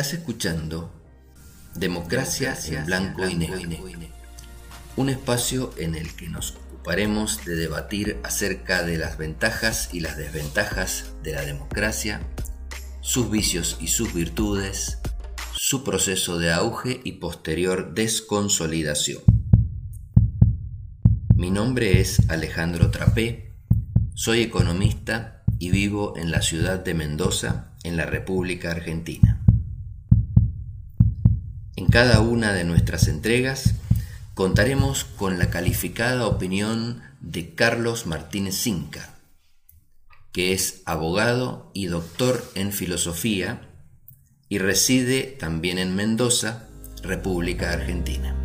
Estás escuchando Democracia en Blanco y Negro, un espacio en el que nos ocuparemos de debatir acerca de las ventajas y las desventajas de la democracia, sus vicios y sus virtudes, su proceso de auge y posterior desconsolidación. Mi nombre es Alejandro Trapé, soy economista y vivo en la ciudad de Mendoza, en la República Argentina. En cada una de nuestras entregas contaremos con la calificada opinión de Carlos Martínez Cinca, que es abogado y doctor en filosofía y reside también en Mendoza, República Argentina.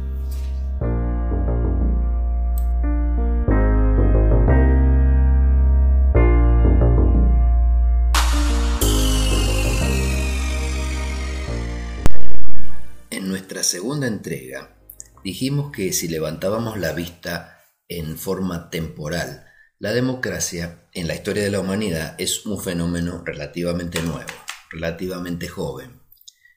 Nuestra segunda entrega dijimos que si levantábamos la vista en forma temporal, la democracia en la historia de la humanidad es un fenómeno relativamente nuevo relativamente joven.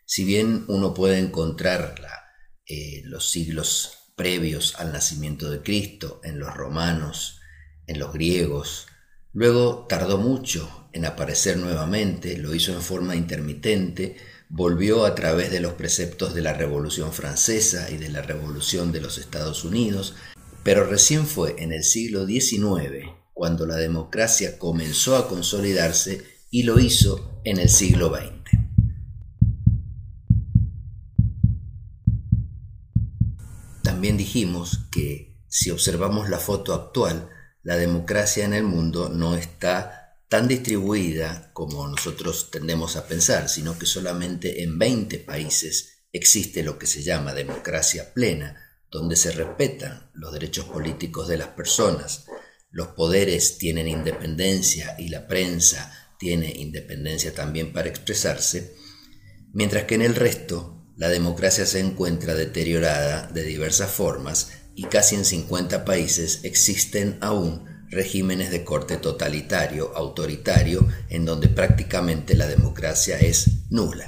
Si bien uno puede encontrarla eh, los siglos previos al nacimiento de Cristo, en los romanos, en los griegos, luego tardó mucho en aparecer nuevamente, lo hizo en forma intermitente, volvió a través de los preceptos de la Revolución Francesa y de la Revolución de los Estados Unidos, pero recién fue en el siglo XIX cuando la democracia comenzó a consolidarse y lo hizo en el siglo XX. También dijimos que si observamos la foto actual, la democracia en el mundo no está tan distribuida como nosotros tendemos a pensar, sino que solamente en 20 países existe lo que se llama democracia plena, donde se respetan los derechos políticos de las personas, los poderes tienen independencia y la prensa tiene independencia también para expresarse, mientras que en el resto la democracia se encuentra deteriorada de diversas formas y casi en 50 países existen aún regímenes de corte totalitario, autoritario, en donde prácticamente la democracia es nula.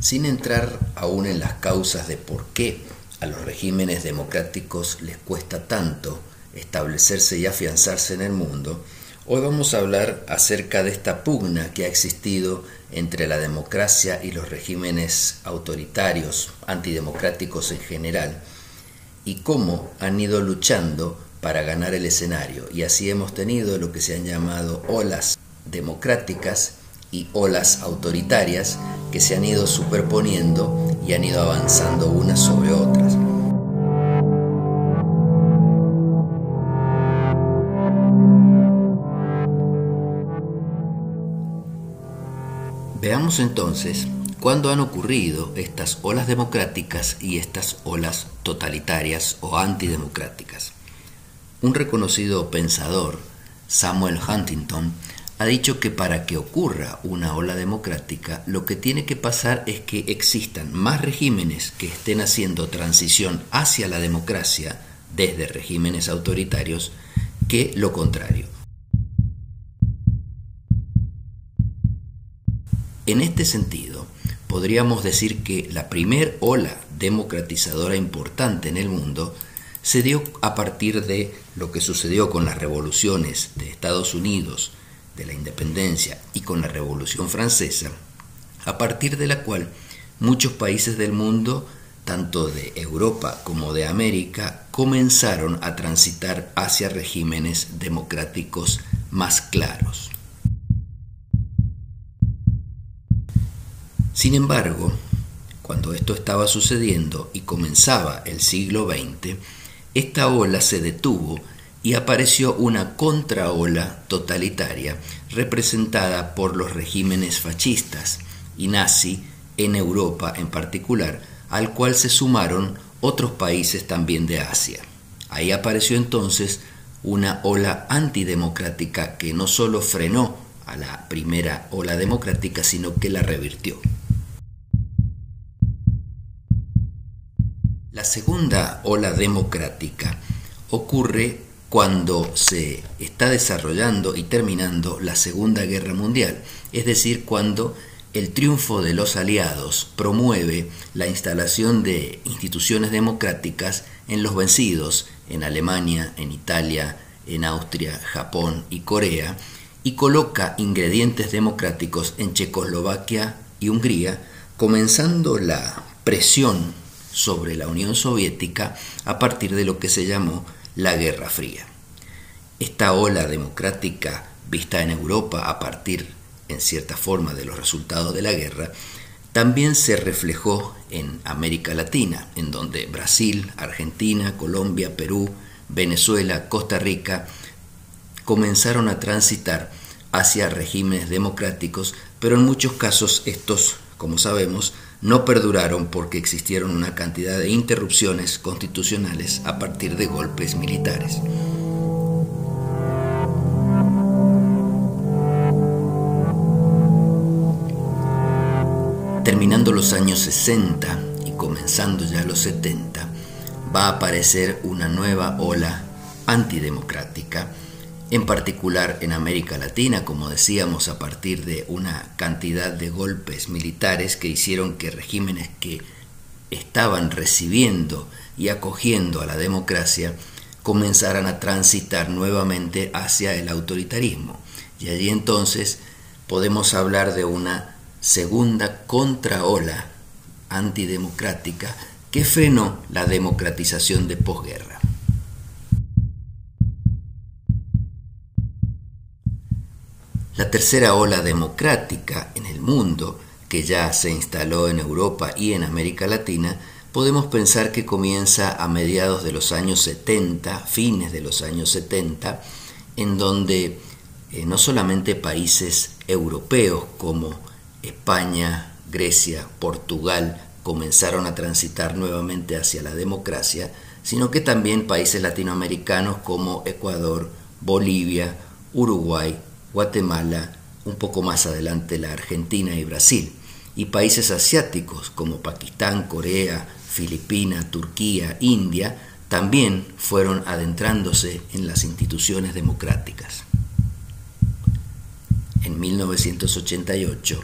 Sin entrar aún en las causas de por qué a los regímenes democráticos les cuesta tanto establecerse y afianzarse en el mundo, Hoy vamos a hablar acerca de esta pugna que ha existido entre la democracia y los regímenes autoritarios, antidemocráticos en general, y cómo han ido luchando para ganar el escenario. Y así hemos tenido lo que se han llamado olas democráticas y olas autoritarias que se han ido superponiendo y han ido avanzando unas sobre otras. Veamos entonces cuándo han ocurrido estas olas democráticas y estas olas totalitarias o antidemocráticas. Un reconocido pensador, Samuel Huntington, ha dicho que para que ocurra una ola democrática, lo que tiene que pasar es que existan más regímenes que estén haciendo transición hacia la democracia desde regímenes autoritarios que lo contrario. En este sentido, podríamos decir que la primer ola democratizadora importante en el mundo se dio a partir de lo que sucedió con las revoluciones de Estados Unidos, de la independencia y con la Revolución Francesa, a partir de la cual muchos países del mundo, tanto de Europa como de América, comenzaron a transitar hacia regímenes democráticos más claros. Sin embargo, cuando esto estaba sucediendo y comenzaba el siglo XX, esta ola se detuvo y apareció una contraola totalitaria representada por los regímenes fascistas y nazi en Europa en particular, al cual se sumaron otros países también de Asia. Ahí apareció entonces una ola antidemocrática que no solo frenó a la primera ola democrática, sino que la revirtió. Segunda ola democrática ocurre cuando se está desarrollando y terminando la Segunda Guerra Mundial, es decir, cuando el triunfo de los aliados promueve la instalación de instituciones democráticas en los vencidos, en Alemania, en Italia, en Austria, Japón y Corea, y coloca ingredientes democráticos en Checoslovaquia y Hungría, comenzando la presión sobre la Unión Soviética a partir de lo que se llamó la Guerra Fría. Esta ola democrática vista en Europa a partir, en cierta forma, de los resultados de la guerra, también se reflejó en América Latina, en donde Brasil, Argentina, Colombia, Perú, Venezuela, Costa Rica comenzaron a transitar hacia regímenes democráticos, pero en muchos casos estos, como sabemos, no perduraron porque existieron una cantidad de interrupciones constitucionales a partir de golpes militares. Terminando los años 60 y comenzando ya los 70, va a aparecer una nueva ola antidemocrática en particular en América Latina, como decíamos, a partir de una cantidad de golpes militares que hicieron que regímenes que estaban recibiendo y acogiendo a la democracia comenzaran a transitar nuevamente hacia el autoritarismo. Y allí entonces podemos hablar de una segunda contraola antidemocrática que frenó la democratización de posguerra. La tercera ola democrática en el mundo, que ya se instaló en Europa y en América Latina, podemos pensar que comienza a mediados de los años 70, fines de los años 70, en donde eh, no solamente países europeos como España, Grecia, Portugal comenzaron a transitar nuevamente hacia la democracia, sino que también países latinoamericanos como Ecuador, Bolivia, Uruguay, Guatemala, un poco más adelante la Argentina y Brasil, y países asiáticos como Pakistán, Corea, Filipinas, Turquía, India, también fueron adentrándose en las instituciones democráticas. En 1988,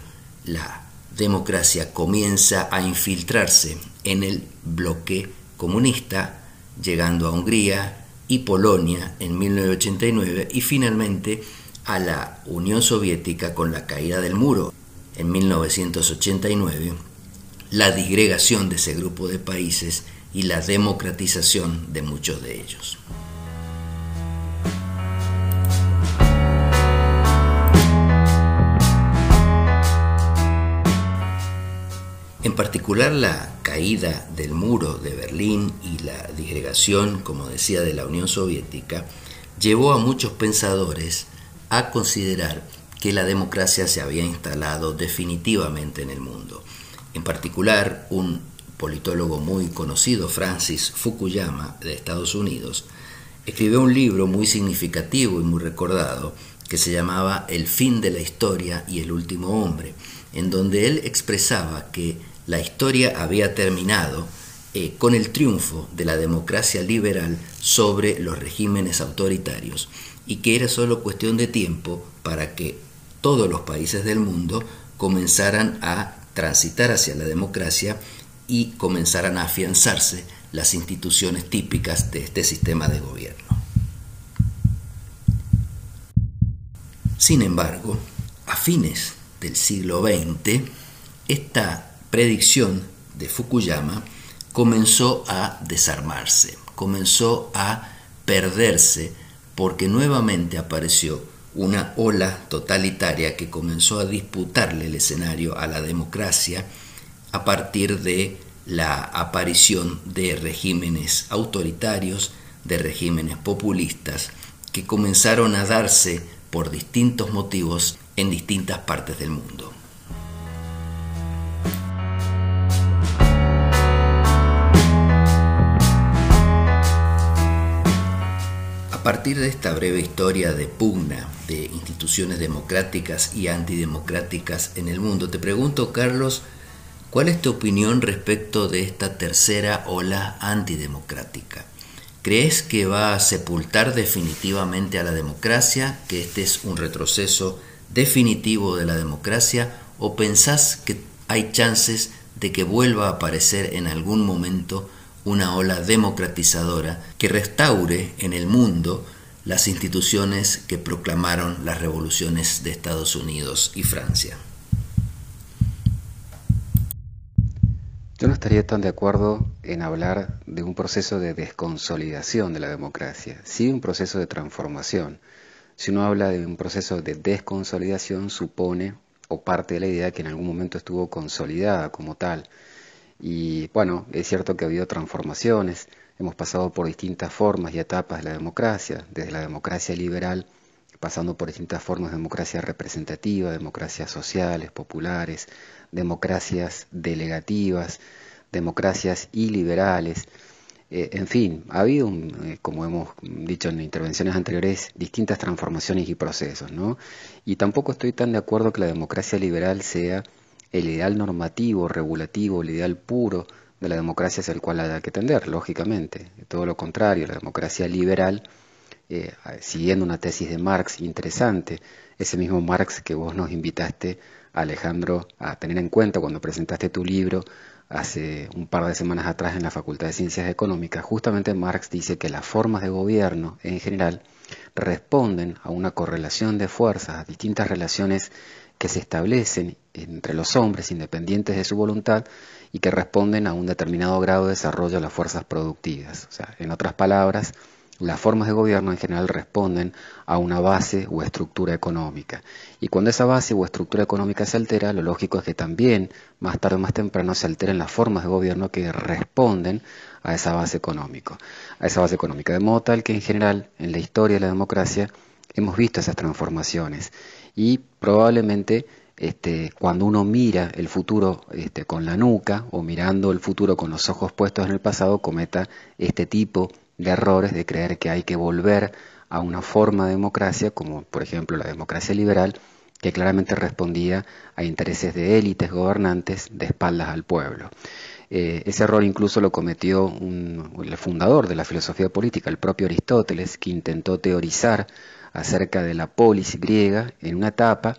la democracia comienza a infiltrarse en el bloque comunista, llegando a Hungría y Polonia en 1989 y finalmente a la Unión Soviética con la caída del muro en 1989, la disgregación de ese grupo de países y la democratización de muchos de ellos. En particular la caída del muro de Berlín y la disgregación, como decía, de la Unión Soviética, llevó a muchos pensadores a considerar que la democracia se había instalado definitivamente en el mundo. En particular, un politólogo muy conocido, Francis Fukuyama, de Estados Unidos, escribió un libro muy significativo y muy recordado que se llamaba El fin de la historia y el último hombre, en donde él expresaba que la historia había terminado eh, con el triunfo de la democracia liberal sobre los regímenes autoritarios y que era solo cuestión de tiempo para que todos los países del mundo comenzaran a transitar hacia la democracia y comenzaran a afianzarse las instituciones típicas de este sistema de gobierno. Sin embargo, a fines del siglo XX, esta predicción de Fukuyama comenzó a desarmarse, comenzó a perderse porque nuevamente apareció una ola totalitaria que comenzó a disputarle el escenario a la democracia a partir de la aparición de regímenes autoritarios, de regímenes populistas, que comenzaron a darse por distintos motivos en distintas partes del mundo. Partir de esta breve historia de pugna de instituciones democráticas y antidemocráticas en el mundo, te pregunto, Carlos, ¿cuál es tu opinión respecto de esta tercera ola antidemocrática? ¿Crees que va a sepultar definitivamente a la democracia, que este es un retroceso definitivo de la democracia, o pensás que hay chances de que vuelva a aparecer en algún momento una ola democratizadora que restaure en el mundo las instituciones que proclamaron las revoluciones de Estados Unidos y Francia? Yo no estaría tan de acuerdo en hablar de un proceso de desconsolidación de la democracia, sí un proceso de transformación. Si uno habla de un proceso de desconsolidación, supone o parte de la idea que en algún momento estuvo consolidada como tal. Y bueno, es cierto que ha habido transformaciones, hemos pasado por distintas formas y etapas de la democracia, desde la democracia liberal, pasando por distintas formas de democracia representativa, democracias sociales, populares, democracias delegativas, democracias iliberales. Eh, en fin, ha habido, eh, como hemos dicho en intervenciones anteriores, distintas transformaciones y procesos, ¿no? Y tampoco estoy tan de acuerdo que la democracia liberal sea el ideal normativo, regulativo, el ideal puro de la democracia hacia el cual hay que tender, lógicamente. Todo lo contrario, la democracia liberal, eh, siguiendo una tesis de Marx interesante, ese mismo Marx que vos nos invitaste Alejandro, a tener en cuenta cuando presentaste tu libro hace un par de semanas atrás en la Facultad de Ciencias Económicas, justamente Marx dice que las formas de gobierno en general responden a una correlación de fuerzas, a distintas relaciones que se establecen entre los hombres independientes de su voluntad y que responden a un determinado grado de desarrollo de las fuerzas productivas. O sea, en otras palabras, las formas de gobierno en general responden a una base o estructura económica. Y cuando esa base o estructura económica se altera, lo lógico es que también, más tarde o más temprano, se alteren las formas de gobierno que responden a esa base económica. A esa base económica. De modo tal que en general, en la historia de la democracia, hemos visto esas transformaciones. Y probablemente este, cuando uno mira el futuro este, con la nuca o mirando el futuro con los ojos puestos en el pasado, cometa este tipo de errores de creer que hay que volver a una forma de democracia, como por ejemplo la democracia liberal, que claramente respondía a intereses de élites gobernantes de espaldas al pueblo. Eh, ese error incluso lo cometió el fundador de la filosofía política, el propio Aristóteles, que intentó teorizar acerca de la polis griega en una etapa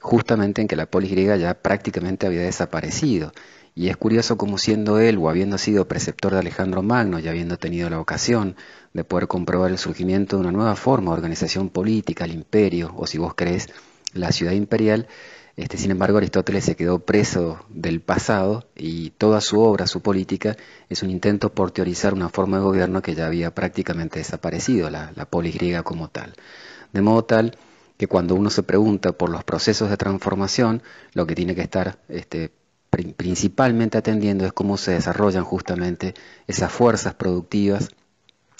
justamente en que la polis griega ya prácticamente había desaparecido y es curioso como siendo él o habiendo sido preceptor de Alejandro Magno y habiendo tenido la ocasión de poder comprobar el surgimiento de una nueva forma de organización política, el imperio, o si vos crees, la ciudad imperial, este, sin embargo, Aristóteles se quedó preso del pasado y toda su obra, su política, es un intento por teorizar una forma de gobierno que ya había prácticamente desaparecido, la, la polis griega como tal. De modo tal que cuando uno se pregunta por los procesos de transformación, lo que tiene que estar este, principalmente atendiendo es cómo se desarrollan justamente esas fuerzas productivas,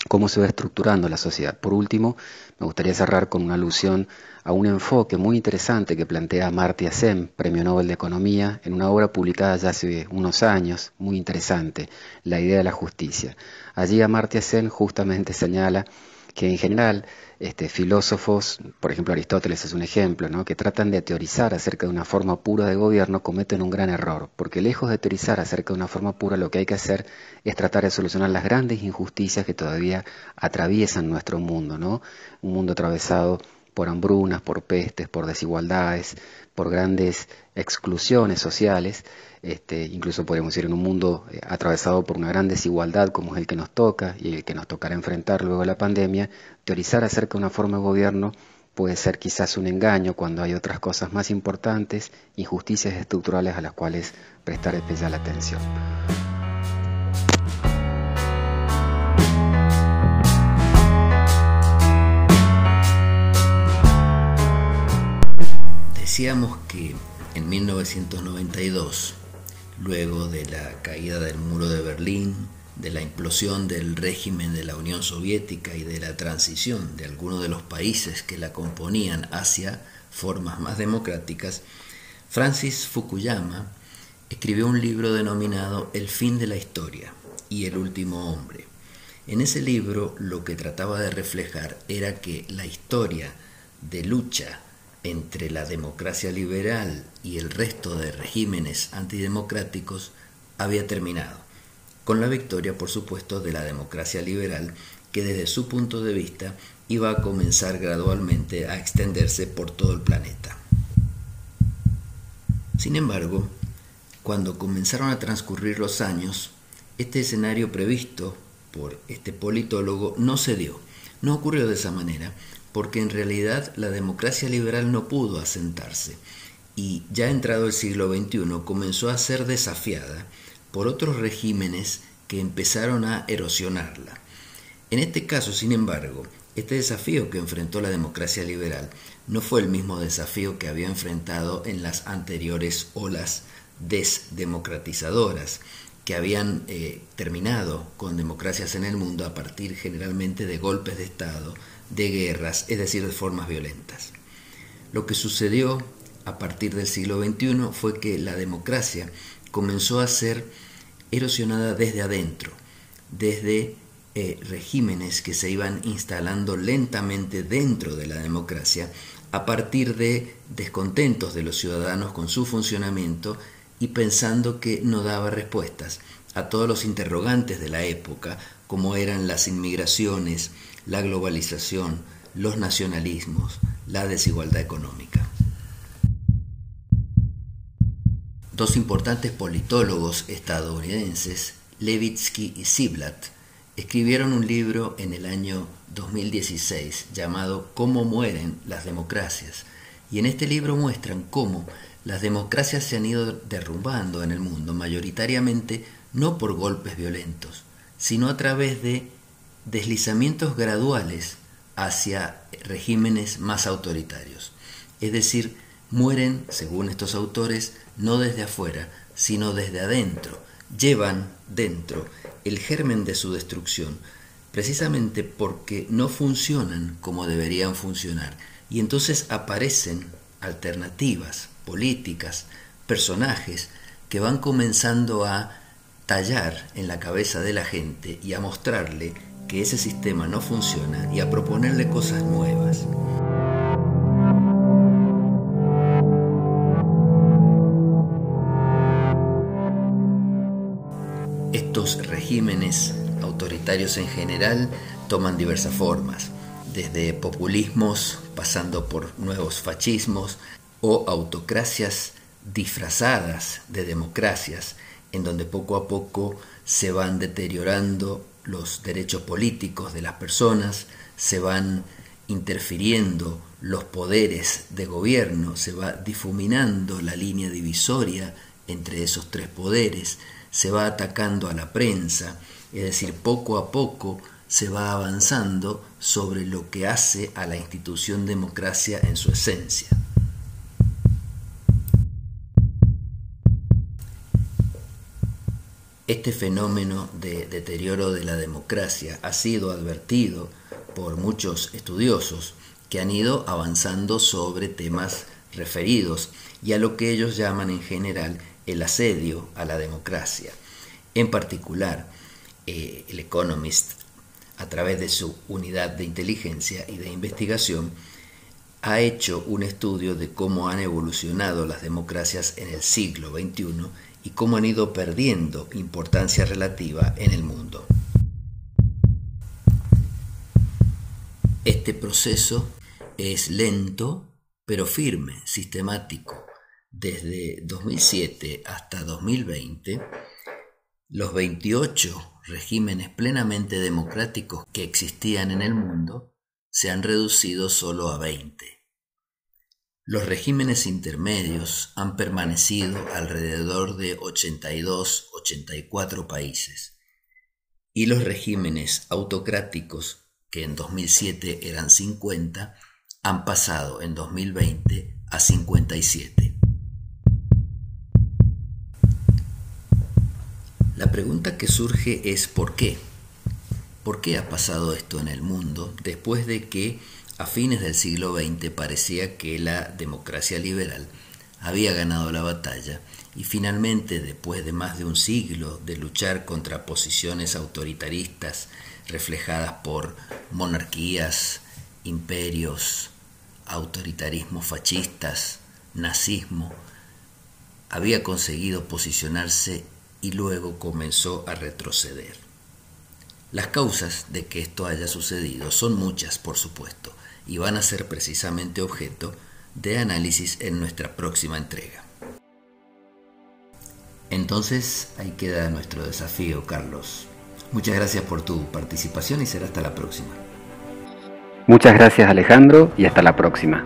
cómo se va estructurando la sociedad. Por último, me gustaría cerrar con una alusión a un enfoque muy interesante que plantea Amartya Sen, Premio Nobel de Economía, en una obra publicada ya hace unos años, muy interesante, La idea de la justicia. Allí Amartya Sen justamente señala que en general este, filósofos, por ejemplo Aristóteles es un ejemplo, ¿no? que tratan de teorizar acerca de una forma pura de gobierno, cometen un gran error, porque lejos de teorizar acerca de una forma pura, lo que hay que hacer es tratar de solucionar las grandes injusticias que todavía atraviesan nuestro mundo, ¿no? un mundo atravesado por hambrunas, por pestes, por desigualdades, por grandes exclusiones sociales, este, incluso podríamos decir en un mundo eh, atravesado por una gran desigualdad como es el que nos toca y el que nos tocará enfrentar luego de la pandemia, teorizar acerca de una forma de gobierno puede ser quizás un engaño cuando hay otras cosas más importantes, injusticias estructurales a las cuales prestar especial atención. Decíamos que en 1992, luego de la caída del muro de Berlín, de la implosión del régimen de la Unión Soviética y de la transición de algunos de los países que la componían hacia formas más democráticas, Francis Fukuyama escribió un libro denominado El fin de la historia y el último hombre. En ese libro lo que trataba de reflejar era que la historia de lucha entre la democracia liberal y el resto de regímenes antidemocráticos había terminado, con la victoria, por supuesto, de la democracia liberal que desde su punto de vista iba a comenzar gradualmente a extenderse por todo el planeta. Sin embargo, cuando comenzaron a transcurrir los años, este escenario previsto por este politólogo no se dio. No ocurrió de esa manera, porque en realidad la democracia liberal no pudo asentarse y ya entrado el siglo XXI comenzó a ser desafiada por otros regímenes que empezaron a erosionarla. En este caso, sin embargo, este desafío que enfrentó la democracia liberal no fue el mismo desafío que había enfrentado en las anteriores olas desdemocratizadoras, que habían eh, terminado con democracias en el mundo a partir generalmente de golpes de Estado, de guerras, es decir, de formas violentas. Lo que sucedió a partir del siglo XXI fue que la democracia comenzó a ser erosionada desde adentro, desde eh, regímenes que se iban instalando lentamente dentro de la democracia a partir de descontentos de los ciudadanos con su funcionamiento y pensando que no daba respuestas a todos los interrogantes de la época, como eran las inmigraciones, la globalización, los nacionalismos, la desigualdad económica. Dos importantes politólogos estadounidenses, Levitsky y Ziblatt, escribieron un libro en el año 2016 llamado Cómo mueren las democracias. Y en este libro muestran cómo las democracias se han ido derrumbando en el mundo, mayoritariamente no por golpes violentos, sino a través de deslizamientos graduales hacia regímenes más autoritarios. Es decir, mueren, según estos autores, no desde afuera, sino desde adentro. Llevan dentro el germen de su destrucción, precisamente porque no funcionan como deberían funcionar. Y entonces aparecen alternativas políticas, personajes que van comenzando a tallar en la cabeza de la gente y a mostrarle que ese sistema no funciona y a proponerle cosas nuevas. Estos regímenes autoritarios en general toman diversas formas, desde populismos, pasando por nuevos fascismos o autocracias disfrazadas de democracias, en donde poco a poco se van deteriorando los derechos políticos de las personas, se van interfiriendo los poderes de gobierno, se va difuminando la línea divisoria entre esos tres poderes, se va atacando a la prensa, es decir, poco a poco se va avanzando sobre lo que hace a la institución democracia en su esencia. Este fenómeno de deterioro de la democracia ha sido advertido por muchos estudiosos que han ido avanzando sobre temas referidos y a lo que ellos llaman en general el asedio a la democracia. En particular, eh, el Economist, a través de su unidad de inteligencia y de investigación, ha hecho un estudio de cómo han evolucionado las democracias en el siglo XXI y cómo han ido perdiendo importancia relativa en el mundo. Este proceso es lento, pero firme, sistemático. Desde 2007 hasta 2020, los 28 regímenes plenamente democráticos que existían en el mundo se han reducido solo a 20. Los regímenes intermedios han permanecido alrededor de 82-84 países y los regímenes autocráticos, que en 2007 eran 50, han pasado en 2020 a 57. La pregunta que surge es ¿por qué? ¿Por qué ha pasado esto en el mundo después de que a fines del siglo XX parecía que la democracia liberal había ganado la batalla y finalmente, después de más de un siglo de luchar contra posiciones autoritaristas reflejadas por monarquías, imperios, autoritarismos fascistas, nazismo, había conseguido posicionarse y luego comenzó a retroceder. Las causas de que esto haya sucedido son muchas, por supuesto, y van a ser precisamente objeto de análisis en nuestra próxima entrega. Entonces, ahí queda nuestro desafío, Carlos. Muchas gracias por tu participación y será hasta la próxima. Muchas gracias Alejandro y hasta la próxima.